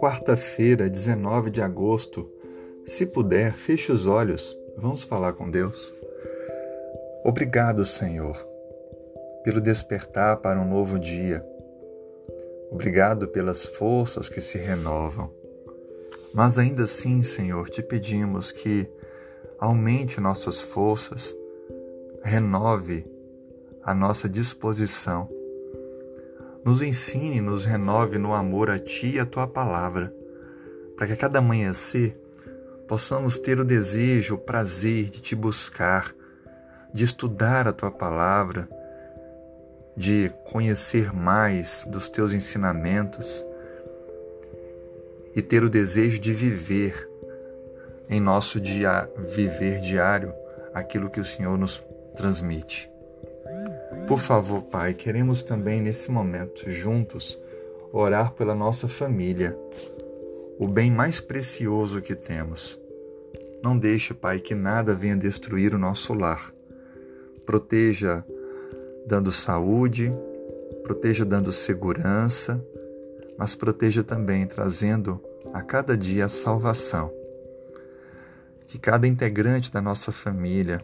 Quarta-feira, 19 de agosto. Se puder, feche os olhos. Vamos falar com Deus. Obrigado, Senhor, pelo despertar para um novo dia. Obrigado pelas forças que se renovam. Mas ainda assim, Senhor, te pedimos que aumente nossas forças, renove a nossa disposição. Nos ensine, nos renove no amor a Ti e a Tua palavra, para que a cada amanhecer possamos ter o desejo, o prazer de Te buscar, de estudar a Tua palavra, de conhecer mais dos Teus ensinamentos e ter o desejo de viver em nosso dia viver diário aquilo que o Senhor nos transmite. Por favor, Pai, queremos também nesse momento juntos orar pela nossa família, o bem mais precioso que temos. Não deixe, Pai, que nada venha destruir o nosso lar. Proteja dando saúde, proteja dando segurança, mas proteja também trazendo a cada dia a salvação. Que cada integrante da nossa família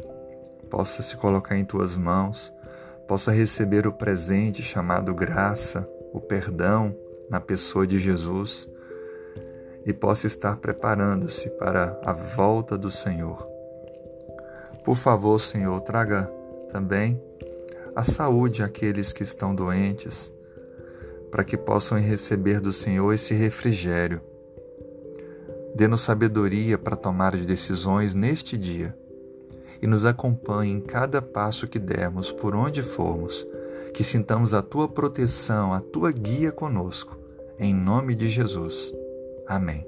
possa se colocar em tuas mãos, possa receber o presente chamado graça, o perdão na pessoa de Jesus e possa estar preparando-se para a volta do Senhor. Por favor, Senhor, traga também a saúde àqueles que estão doentes, para que possam receber do Senhor esse refrigério. Dê-nos sabedoria para tomar decisões neste dia e nos acompanhe em cada passo que dermos, por onde formos, que sintamos a tua proteção, a tua guia conosco. Em nome de Jesus. Amém.